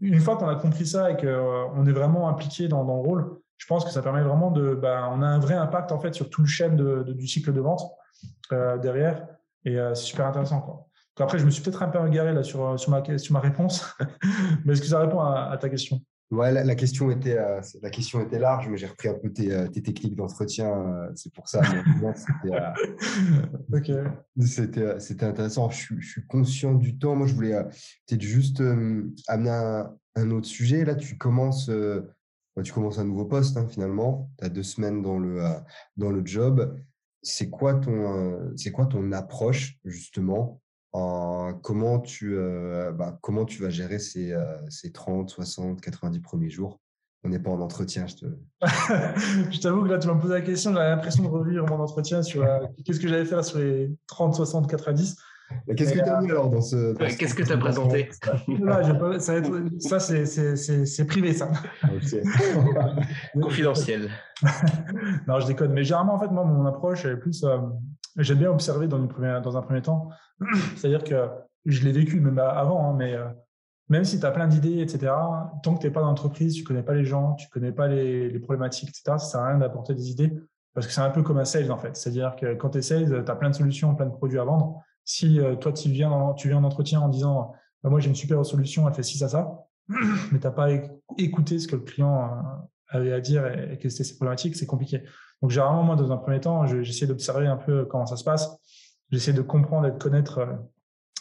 une fois qu'on a compris ça et qu'on est vraiment impliqué dans, dans, le rôle, je pense que ça permet vraiment de, ben, on a un vrai impact en fait sur tout le chaîne de, du cycle de vente euh, derrière et euh, c'est super intéressant. Quoi. Après, je me suis peut-être un peu égaré là sur, sur, ma, sur ma réponse, mais est-ce que ça répond à, ta question? Ouais, la, question était, euh, la question était large, mais j'ai repris un peu tes, euh, tes techniques d'entretien. Euh, c'est pour ça. c'était, c'était intéressant. Je suis, je suis, conscient du temps. Moi, je voulais peut-être juste amener un, un, autre sujet. Là, tu commences, bah, tu commences un nouveau poste hein, finalement. Tu as deux semaines dans le, dans le job. C'est quoi, ton, c'est quoi ton approche justement comment, tu, euh, bah, comment tu vas gérer ces, euh, ces 30, 60, 90 premiers jours? On n'est pas en entretien, je te. je t'avoue que là, tu m'as posé la question, j'ai l'impression de revivre mon entretien sur euh, qu'est-ce que j'allais faire sur les 30, 60, 90. Qu'est-ce que tu as mis alors dans ce. Qu'est-ce que tu as présenté? Ça, c'est privé, ça. Confidentiel. non, je déconne. Mais généralement, en fait, moi, mon approche est plus. J'aime bien observer dans, un premier temps. C'est-à-dire que je l'ai vécu même avant, hein, mais euh, même si tu as plein d'idées, etc., tant que tu n'es pas dans l'entreprise, tu ne connais pas les gens, tu ne connais pas les, problématiques, etc., ça ne sert à rien d'apporter des idées parce que c'est un peu comme un sales en fait. C'est-à-dire que quand tu es sales, tu as plein de solutions, plein de produits à vendre. Si euh, toi, tu viens, tu viens en entretien en disant bah, Moi, j'ai une super solution, elle fait ci, ça, ça, mais tu n'as pas écouté ce que le client euh, avait à dire et, que c'était ses problématiques, c'est compliqué. Donc, généralement, moi, dans un premier temps, j'essaie d'observer un peu comment ça se passe. J'essaie de comprendre et de connaître euh,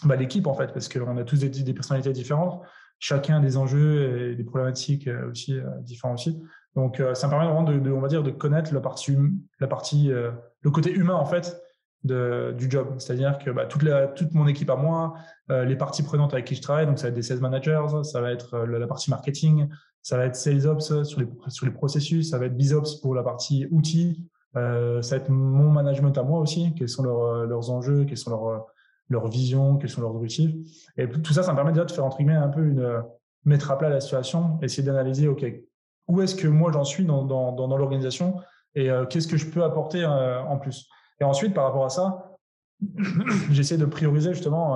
bah, l'équipe, en fait, parce qu'on a tous des, des, personnalités différentes, chacun des enjeux et des problématiques euh, aussi euh, différents aussi. Donc, ça me permet vraiment de, on va dire, de connaître la partie, la partie, le côté humain, en fait, de, du job. C'est-à-dire que bah, toute, la, toute mon équipe à moi, les parties prenantes avec qui je travaille, donc ça va être des sales managers, ça va être la partie marketing, ça va être Sales Ops sur les, sur les processus, ça va être BizOps pour la partie outils, euh, ça va être mon management à moi aussi, quels sont leurs, leurs enjeux, quelles sont leurs, leurs visions, quels sont leurs objectifs. Et tout ça, ça me permet déjà de faire entre guillemets un peu une mettre à plat la situation, essayer d'analyser, OK, où est-ce que moi j'en suis dans, dans, dans, l'organisation et euh, qu'est-ce que je peux apporter euh, en plus. Et ensuite, par rapport à ça, j'essaie de prioriser justement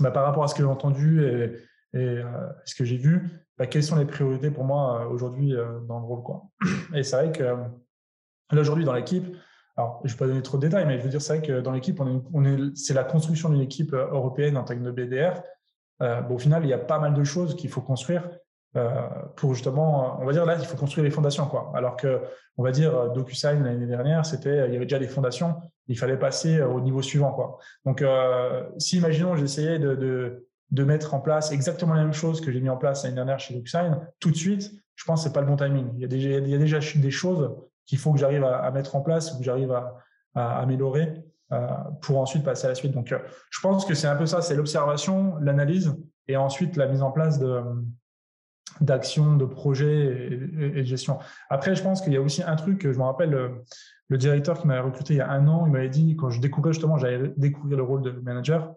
bah, par rapport à ce que j'ai entendu et ce que j'ai vu, bah, quelles sont les priorités pour moi euh, aujourd'hui euh, dans le rôle. Et c'est vrai que là, aujourd'hui, dans l'équipe, alors je ne vais pas donner trop de détails, mais je veux dire, c'est vrai que dans l'équipe, c'est la construction d'une équipe euh, européenne en termes de BDR. bon, au final, il y a pas mal de choses qu'il faut construire pour justement, on va dire là, il faut construire les fondations, quoi. Alors que, on va dire, DocuSign l'année dernière, c'était, il y avait déjà des fondations, il fallait passer au niveau suivant, quoi. Donc, si imaginons, j'essayais de, de mettre en place exactement la même chose que j'ai mis en place l'année dernière chez DocuSign, tout de suite, je pense que c'est pas le bon timing. Il y a déjà, il y a déjà des choses qu'il faut que j'arrive à, mettre en place ou que j'arrive à, améliorer euh, pour ensuite passer à la suite. Donc, euh, je pense que c'est un peu ça, c'est l'observation, l'analyse et ensuite la mise en place de d'actions, de projets et, de gestion. Après, je pense qu'il y a aussi un truc, je me rappelle, le, le directeur qui m'avait recruté il y a un an, il m'avait dit, quand je découvrais justement, j'allais découvrir le rôle de manager, euh,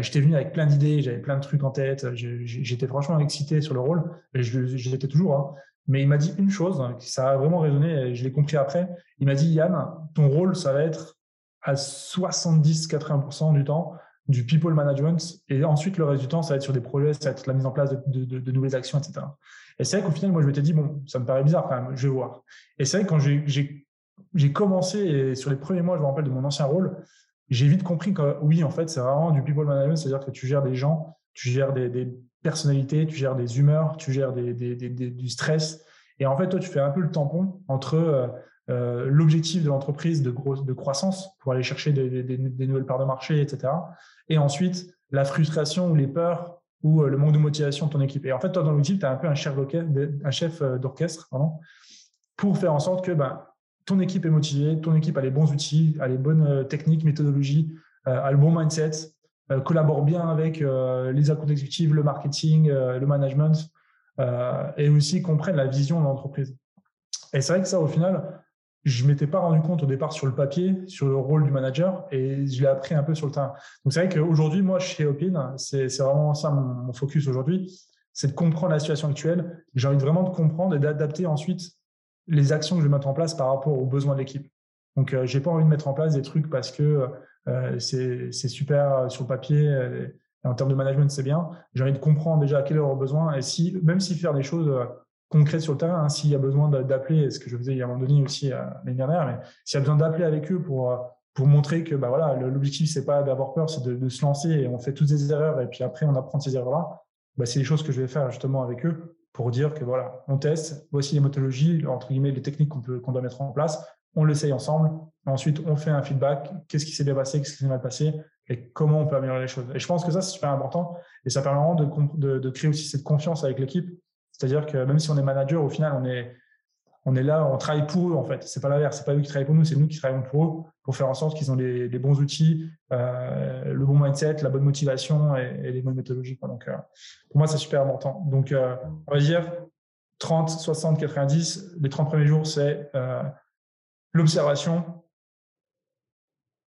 j'étais venu avec plein d'idées, j'avais plein de trucs en tête, j'étais franchement excité sur le rôle, et je, l'étais toujours. Hein. Mais il m'a dit une chose, hein, ça a vraiment résonné, et je l'ai compris après. Il m'a dit, Yann, ton rôle, ça va être à 70-80% du temps du people management, et ensuite le reste du temps, ça va être sur des projets, ça va être la mise en place de, nouvelles actions, etc. Et c'est vrai qu'au final, moi, je m'étais dit, bon, ça me paraît bizarre quand même, je vais voir. Et c'est vrai que quand j'ai commencé, et sur les premiers mois, je me rappelle de mon ancien rôle, j'ai vite compris que oui, en fait, c'est vraiment du people management, c'est-à-dire que tu gères des gens, tu gères des, personnalités, tu gères des humeurs, tu gères du stress. Et en fait, toi, tu fais un peu le tampon entre euh, euh, l'objectif de l'entreprise de, de croissance pour aller chercher des, nouvelles parts de marché, etc. Et ensuite, la frustration ou les peurs ou euh, le manque de motivation de ton équipe. Et en fait, toi, dans l'outil, tu as un peu un chef d'orchestre pour faire en sorte que ben, ton équipe est motivée, ton équipe a les bons outils, a les bonnes euh, techniques, méthodologies, euh, a le bon mindset, euh, collabore bien avec les accounts exécutifs, le marketing, le management, et aussi comprenne la vision de l'entreprise. Et c'est vrai que ça, au final, je m'étais pas rendu compte au départ sur le papier, sur le rôle du manager, et je l'ai appris un peu sur le terrain. Donc c'est vrai qu'aujourd'hui, moi, chez Opin, c'est vraiment ça mon, focus aujourd'hui, c'est de comprendre la situation actuelle. J'ai envie vraiment de comprendre et d'adapter ensuite les actions que je vais mettre en place par rapport aux besoins de l'équipe. Donc, euh, j'ai pas envie de mettre en place des trucs parce que euh, c'est super sur le papier. et en termes de management, c'est bien. J'ai envie de comprendre déjà quels sont leurs besoins et si, même si faire des choses euh, concrètes sur le terrain, hein, s'il y a besoin d'appeler, ce que je faisais il y a un moment donné aussi l'année dernière, mais s'il y a besoin d'appeler avec eux pour pour montrer que bah, voilà, l'objectif, c'est pas d'avoir peur, c'est de, se lancer et on fait toutes des erreurs et puis après, on apprend ces erreurs-là. Bah, c'est les choses que je vais faire justement avec eux pour dire que voilà, on teste, voici les méthodologies, entre guillemets, les techniques qu'on qu'on doit mettre en place, on l'essaye ensemble, ensuite on fait un feedback, qu'est-ce qui s'est bien passé, qu'est-ce qui s'est mal passé, et comment on peut améliorer les choses. Et je pense que ça, c'est super important, et ça permet vraiment de, de créer aussi cette confiance avec l'équipe. C'est-à-dire que même si on est manager, au final, on est, on est là, on travaille pour eux en fait. C'est pas l'inverse, c'est pas eux qui travaillent pour nous, c'est nous qui travaillons pour eux pour faire en sorte qu'ils ont les, bons outils, euh, le bon mindset, la bonne motivation et, les bonnes méthodologies. Donc, euh, pour moi, c'est super important. Donc, euh, on va dire 30, 60, 90. Les 30 premiers jours, c'est l'observation.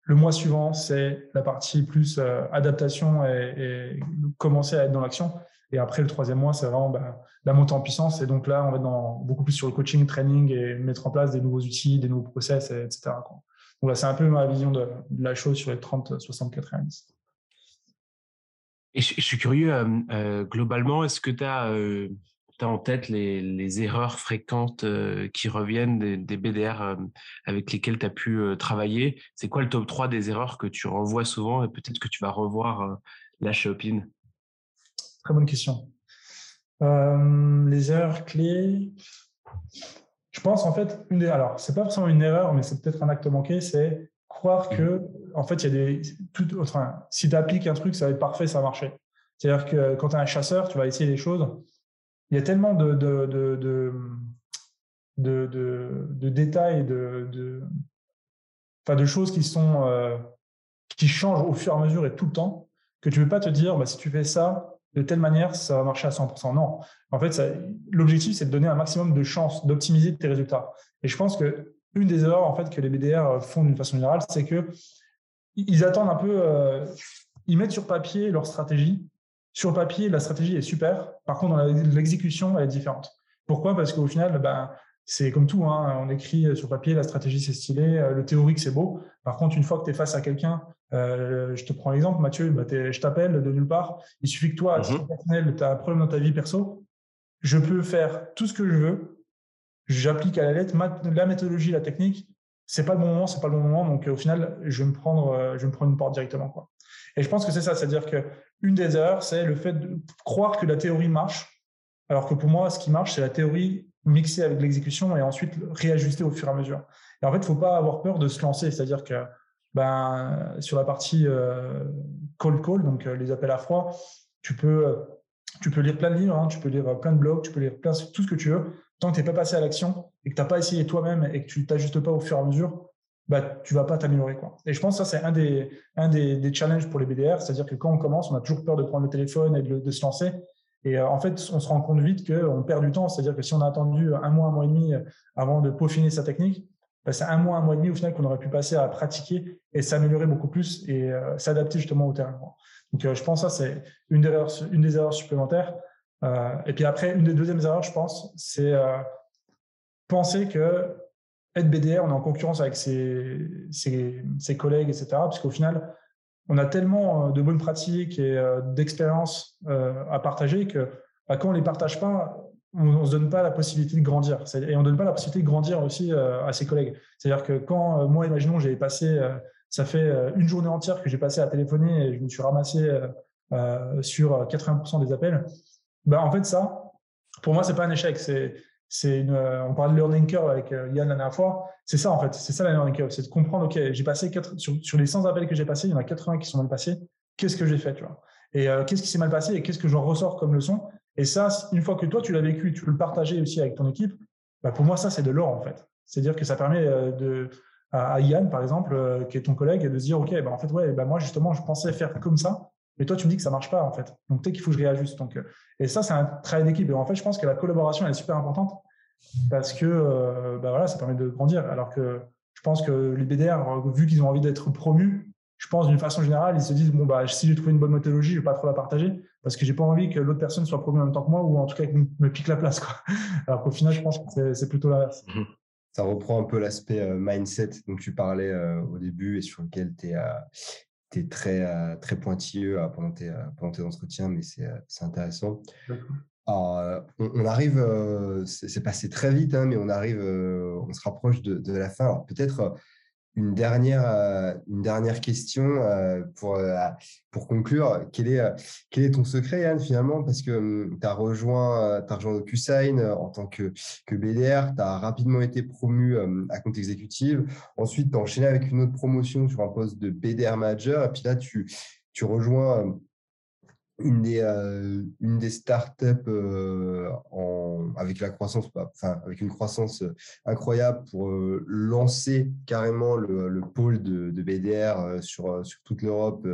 Le mois suivant, c'est la partie plus adaptation et, et, commencer à être dans l'action. Et après, le troisième mois, c'est vraiment bah, la montée en puissance. Et donc là, on va être dans, beaucoup plus sur le coaching, training et mettre en place des nouveaux outils, des nouveaux process, etc. Donc là, c'est un peu ma vision de, la chose sur les 30, 60, 90. Et je, suis curieux, euh, euh, globalement, est-ce que tu as, euh, en tête les, erreurs fréquentes qui reviennent des, BDR avec lesquels tu as pu travailler? C'est quoi le top 3 des erreurs que tu revois souvent et peut-être que tu vas revoir là chez Opin Très bonne question. Euh, les erreurs clés, je pense en fait, une des, alors c'est pas forcément une erreur, mais c'est peut-être un acte manqué, c'est croire que en fait il y a des tout, enfin, si tu appliques un truc, ça va être parfait, ça va marcher. C'est-à-dire que quand tu es un chasseur, tu vas essayer des choses. Il y a tellement de, de, de, de, de détails, de, de, de choses qui sont euh, qui changent au fur et à mesure et tout le temps que tu ne peux pas te dire bah, si tu fais ça, de telle manière, ça va marcher à 100%. Non. En fait, l'objectif, c'est de donner un maximum de chances d'optimiser tes résultats. Et je pense que une des erreurs en fait que les BDR font d'une façon générale, c'est que ils attendent un peu, euh, ils mettent sur papier leur stratégie. Sur papier, la stratégie est super. Par contre, l'exécution, elle est différente. Pourquoi? Parce qu'au final, ben, c'est comme tout. Hein. On écrit sur papier, la stratégie c'est stylé, euh, le théorique c'est beau. Par contre, une fois que tu es face à quelqu'un euh, je te prends l'exemple, Mathieu, bah, je t'appelle de nulle part. Il suffit que toi, à titre mhm. personnel, tu as un problème dans ta vie perso. Je peux faire tout ce que je veux. J'applique à la lettre la méthodologie, la technique. C'est pas le bon moment, c'est pas le bon moment. Donc, au final, je vais me prendre, euh, je vais me prendre une porte directement. Quoi. Et je pense que c'est ça. C'est-à-dire qu'une des erreurs, c'est le fait de croire que la théorie marche. Alors que pour moi, ce qui marche, c'est la théorie mixée avec l'exécution et ensuite réajuster au fur et à mesure. Et en fait, il faut pas avoir peur de se lancer. C'est-à-dire que ben, sur la partie euh, cold call, donc euh, les appels à froid, tu peux, euh, tu peux lire plein de livres, hein, tu peux lire plein de blogs, tu peux lire plein, tout ce que tu veux. Tant que tu n'es pas passé à l'action et que tu n'as pas essayé toi-même et que tu t'ajustes pas au fur et à mesure, bah, tu vas pas t'améliorer. Quoi. Et je pense que ça, c'est un, des, un des, des, challenges pour les BDR, c'est-à-dire que quand on commence, on a toujours peur de prendre le téléphone et de, de se lancer. Et en fait, on se rend compte vite qu'on perd du temps. C'est-à-dire que si on a attendu un mois, un mois et demi avant de peaufiner sa technique, c'est un mois, un mois et demi au final qu'on aurait pu passer à pratiquer et s'améliorer beaucoup plus et euh, s'adapter justement au terrain. Donc, euh, je pense que ça, c'est une, des erreurs, une des erreurs supplémentaires. Euh, et puis après, une des deuxièmes erreurs, je pense, c'est penser que être BDR, on est en concurrence avec ses, collègues, etc. Puisqu'au final, on a tellement de bonnes pratiques et d'expériences à partager que bah, quand on ne les partage pas, on ne se donne pas la possibilité de grandir. Et on ne donne pas la possibilité de grandir aussi euh, à ses collègues. C'est-à-dire que quand, euh, moi, imaginons, j'ai passé, euh, ça fait une journée entière que j'ai passé à téléphoner et je me suis ramassé sur 80% des appels, bah, en fait, ça, pour moi, c'est pas un échec. C'est, c'est une, on parlait de learning curve avec Yann la dernière fois. C'est ça, en fait. C'est ça la learning curve. C'est de comprendre, OK, j'ai passé sur, sur, les 100 appels que j'ai passés, il y en a 80 qui sont mal passés. Qu'est-ce que j'ai fait, tu vois? Et qu'est-ce qui s'est mal passé et qu'est-ce que j'en ressors comme leçon? Et ça, une fois que toi, tu l'as vécu, tu peux le partager aussi avec ton équipe, bah pour moi, ça, c'est de l'or, en fait. C'est-à-dire que ça permet euh, à Yann, par exemple, euh, qui est ton collègue, de se dire, OK, bah, en fait, ouais, bah, moi, justement, je pensais faire comme ça, mais toi, tu me dis que ça marche pas, en fait. Donc, peut-être qu'il faut que je réajuste. Donc, euh, et ça, c'est un travail d'équipe. Et en fait, je pense que la collaboration, est super importante parce que, bah, voilà, ça permet de grandir. Alors que je pense que les BDR, vu qu'ils ont envie d'être promus, je pense d'une façon générale, ils se disent bon bah si j'ai trouvé une bonne méthodologie, je vais pas trop la partager parce que j'ai pas envie que l'autre personne soit promu en même temps que moi ou en tout cas qu'il me pique la place quoi. Alors qu'au final, je pense que c'est plutôt l'inverse. Mhm. Ça reprend un peu l'aspect euh, mindset dont tu parlais euh, au début et sur lequel tu es, es, très, très pointilleux pendant tes, pendant tes entretiens, mais c'est intéressant. Alors, on, arrive, c'est passé très vite, hein, mais on arrive, on se rapproche de, de la fin. Alors peut-être une dernière, euh, une dernière question euh, pour, euh, pour conclure. Quel est, quel est ton secret, Yann, finalement? Parce que hum, tu as rejoint, as rejoint en tant que, que BDR, tu as rapidement été promu à compte exécutif. Ensuite, tu as enchaîné avec une autre promotion sur un poste de BDR manager. Et puis là, tu, tu rejoins une des, euh, une des startups euh, avec la croissance, enfin, avec une croissance euh, incroyable pour lancer carrément le, le pôle de, de BDR sur, sur toute l'Europe,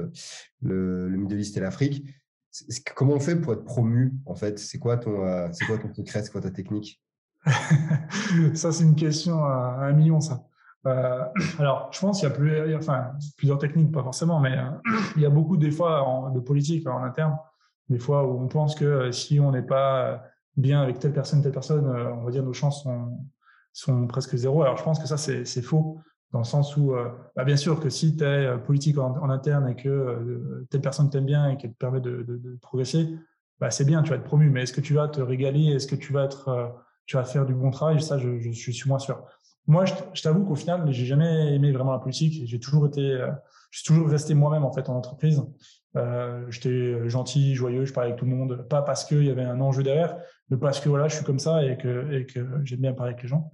le, le Middle East et l'Afrique. Comment on fait pour être promu en fait? C'est quoi ton, c'est quoi ton secret? C'est quoi ta technique? Ça, c'est une question à un million, ça. Euh, alors, je pense qu'il y a plusieurs techniques, pas forcément, mais euh, il y a beaucoup des fois de politique en interne, des fois où on pense que euh, si on n'est pas bien avec telle personne, telle personne, on va dire nos chances sont, sont presque zéro. Alors, je pense que ça, c'est faux, dans le sens où, bah, bien sûr que si tu es politique en, interne et que telle personne t'aime bien et qu'elle te permet de, progresser, bah, c'est bien, tu vas être promu. Mais est-ce que tu vas te régaler? Est-ce que tu vas faire du bon travail? Ça, je suis moins sûr. Moi, je, t'avoue qu'au final, j'ai jamais aimé vraiment la politique. J'ai toujours été, euh, je toujours resté moi-même en fait en entreprise. Euh, J'étais gentil, joyeux, je parlais avec tout le monde, pas parce qu'il y avait un enjeu derrière, mais parce que voilà, je suis comme ça et que, j'aime bien parler avec les gens.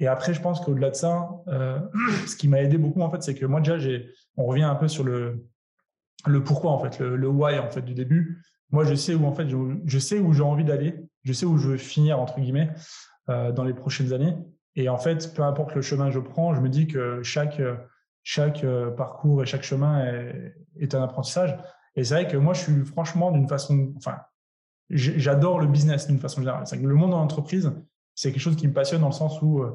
Et après, je pense qu'au-delà de ça, euh, ce qui m'a aidé beaucoup en fait, c'est que moi déjà, on revient un peu sur le pourquoi en fait, le, why en fait du début. Moi, je sais où en fait, je, sais où j'ai envie d'aller, je sais où je veux finir entre guillemets euh, dans les prochaines années. Et en fait, peu importe le chemin que je prends, je me dis que chaque, chaque euh, parcours et chaque chemin est, un apprentissage. Et c'est vrai que moi, je suis franchement d'une façon, enfin, j'adore le business d'une façon générale. Que le monde en entreprise, c'est quelque chose qui me passionne dans le sens où euh,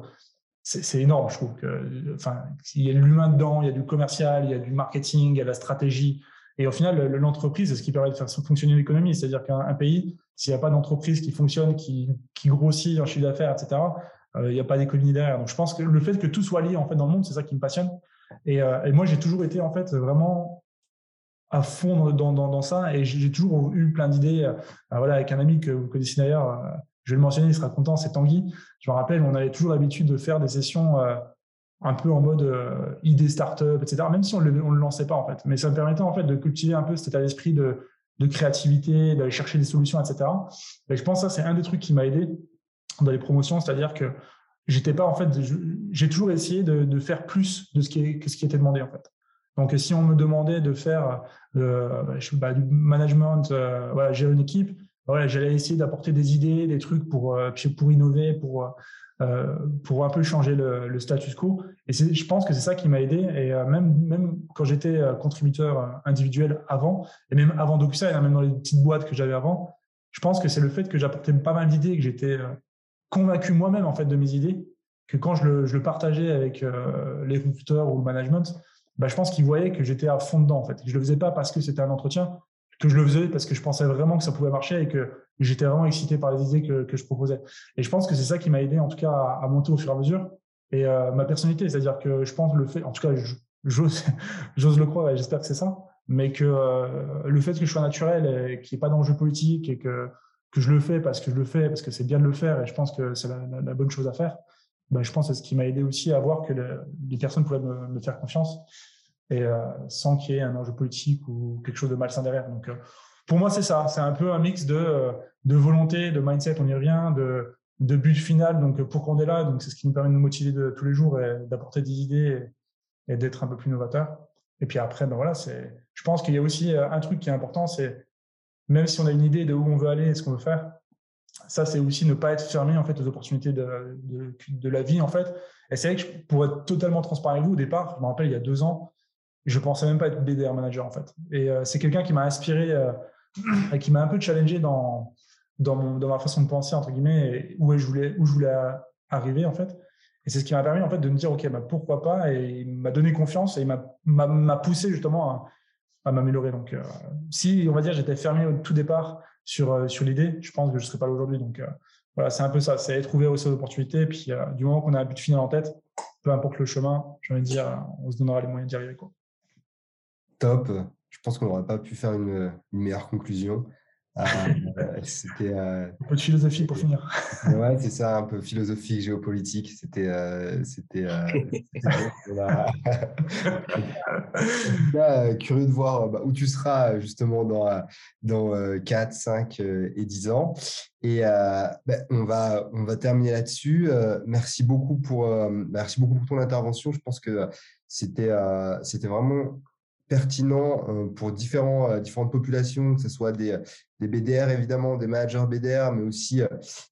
c'est énorme, je trouve. Que, enfin, il y a de l'humain dedans, il y a du commercial, il y a du marketing, il y a la stratégie. Et au final, l'entreprise, c'est ce qui permet de faire fonctionner l'économie. C'est-à-dire qu'un pays, s'il n'y a pas d'entreprise qui fonctionne, qui, qui grossit en chiffre d'affaires, etc., il n'y a pas d'économie derrière. Donc je pense que le fait que tout soit lié en fait dans le monde, c'est ça qui me passionne. Et, euh, et moi, j'ai toujours été en fait vraiment à fond dans, ça et j'ai toujours eu plein d'idées. Euh, voilà, avec un ami que vous connaissez d'ailleurs, je vais le mentionner, il sera content, c'est Tanguy. Je me rappelle, on avait toujours l'habitude de faire des sessions un peu en mode idée startup, etc. Même si on ne le, le lançait pas en fait, mais ça me permettait en fait de cultiver un peu cet état d'esprit de, de créativité, d'aller chercher des solutions, etc. Et je pense que ça c'est un des trucs qui m'a aidé dans les promotions, c'est-à-dire que j'étais pas en fait, j'ai toujours essayé de, faire plus de ce qui, que ce qui était demandé en fait. Donc si on me demandait de faire euh, bah, du management, euh, gérer une équipe, bah, voilà, j'allais essayer d'apporter des idées, des trucs pour euh, pour innover, pour euh, pour un peu changer le, le status quo. Et je pense que c'est ça qui m'a aidé. Et euh, même même quand j'étais contributeur individuel avant, et même avant DocuSign, hein, même dans les petites boîtes que j'avais avant, je pense que c'est le fait que j'apportais pas mal d'idées, que j'étais convaincu moi-même en fait de mes idées que quand je le, partageais avec euh, les recruteurs ou le management, bah, je pense qu'ils voyaient que j'étais à fond dedans en fait. Je le faisais pas parce que c'était un entretien, que je le faisais parce que je pensais vraiment que ça pouvait marcher et que j'étais vraiment excité par les idées que, que, je proposais. Et je pense que c'est ça qui m'a aidé en tout cas à, monter au fur et à mesure et euh, ma personnalité, c'est-à-dire que je pense le fait, en tout cas j'ose le croire et j'espère que c'est ça, mais que euh, le fait que je sois naturel et qu'il n'y ait pas d'enjeu politique et que que je le fais parce que je le fais, parce que c'est bien de le faire et je pense que c'est la, bonne chose à faire, ben, je pense que c'est ce qui m'a aidé aussi à voir que les personnes pouvaient me, faire confiance et euh, sans qu'il y ait un enjeu politique ou quelque chose de malsain derrière. Donc, euh, pour moi, c'est ça. C'est un peu un mix de, euh, de volonté, de mindset, on y revient, de, de but final. Donc, pourquoi on est là? Donc, c'est ce qui nous permet de nous motiver tous les jours et d'apporter des idées et, d'être un peu plus novateur. Et puis après, ben voilà, c'est. Je pense qu'il y a aussi un truc qui est important, c'est même si on a une idée de où on veut aller et ce qu'on veut faire, ça, c'est aussi ne pas être fermé en fait aux opportunités de, de, la vie en fait. Et c'est vrai que pour être totalement transparent avec vous, au départ, je me rappelle il y a deux ans, je pensais même pas être BDR manager en fait. Et euh, c'est quelqu'un qui m'a inspiré, euh, et qui m'a un peu challengé dans dans, dans ma façon de penser entre guillemets, où je voulais où je voulais arriver en fait. Et c'est ce qui m'a permis en fait de me dire ok, bah, pourquoi pas, et il m'a donné confiance et il m'a poussé justement à, à m'améliorer. Donc, euh, si on va dire j'étais fermé au tout départ sur euh, sur l'idée, je pense que je serais pas là aujourd'hui. Donc euh, voilà, c'est un peu ça, c'est trouver aussi d'opportunités. Et puis du moment qu'on a un but final en tête, peu importe le chemin, j'ai envie de dire, on se donnera les moyens d'y arriver. Quoi. Top. Je pense qu'on n'aurait pas pu faire une meilleure conclusion. C'était un peu de philosophie pour finir. ouais, c'est ça, un peu philosophique, géopolitique. C'était, c'était, curieux de voir bah, où tu seras justement dans, dans 4, 5 et 10 ans. Et bah, on, va, on va terminer là-dessus. merci, beaucoup pour, merci beaucoup pour ton intervention. Je pense que c'était, c'était vraiment pertinent euh, pour différents, euh, différentes populations, que ce soit des, des, BDR évidemment, des managers BDR, mais aussi euh,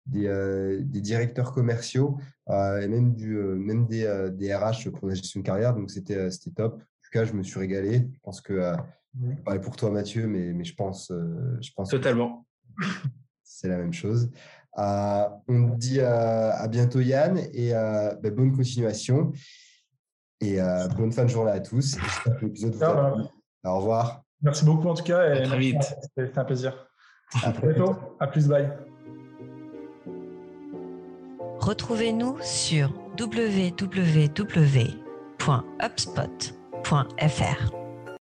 des, des, directeurs commerciaux et même, du, même des, des, RH pour la gestion de carrière. Donc c'était top. En tout cas, je me suis régalé. Je pense que je pour toi Mathieu, mais, mais je pense, je pense totalement. C'est la même chose. on dit à bientôt Yann et bah, bonne continuation. Et euh, bonne fin de journée à tous. l'épisode vous a Au revoir. Merci beaucoup en tout cas. Et à très vite. C'était un plaisir. À bientôt. À plus. Bye. Retrouvez-nous sur www.upspot.fr.